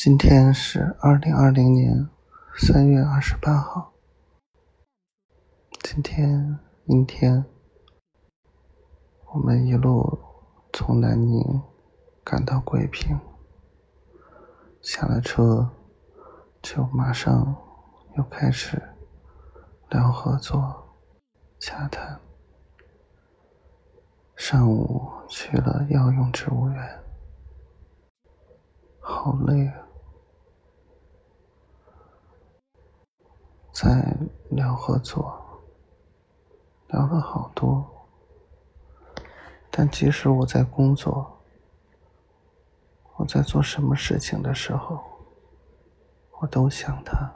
今天是二零二零年三月二十八号。今天、明天，我们一路从南宁赶到桂平，下了车就马上又开始聊合作、洽谈。上午去了药用植物园，好累啊！在聊合作，聊了好多。但即使我在工作，我在做什么事情的时候，我都想他。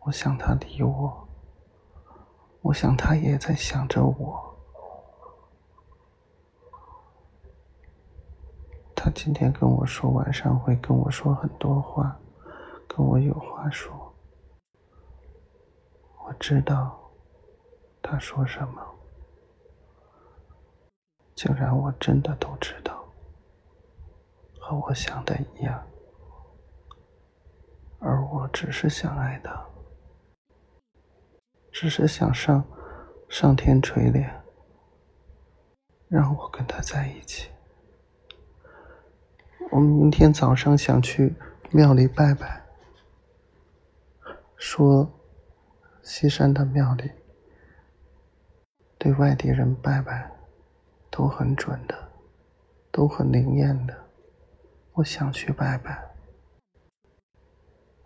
我想他理我，我想他也在想着我。他今天跟我说晚上会跟我说很多话，跟我有话说。知道他说什么，竟然我真的都知道，和我想的一样，而我只是想爱他，只是想上上天垂怜，让我跟他在一起。我明天早上想去庙里拜拜，说。西山的庙里，对外地人拜拜都很准的，都很灵验的。我想去拜拜，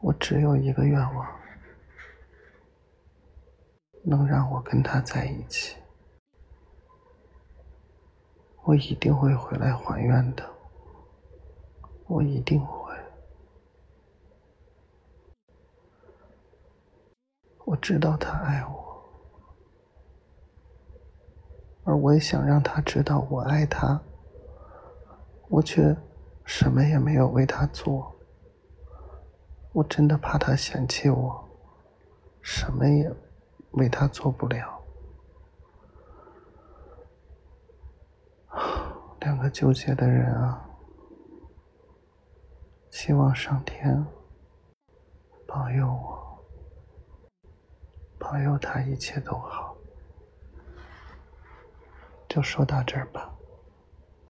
我只有一个愿望，能让我跟他在一起。我一定会回来还愿的，我一定会。我知道他爱我，而我也想让他知道我爱他。我却什么也没有为他做，我真的怕他嫌弃我，什么也为他做不了。两个纠结的人啊，希望上天保佑我。保佑他一切都好，就说到这儿吧。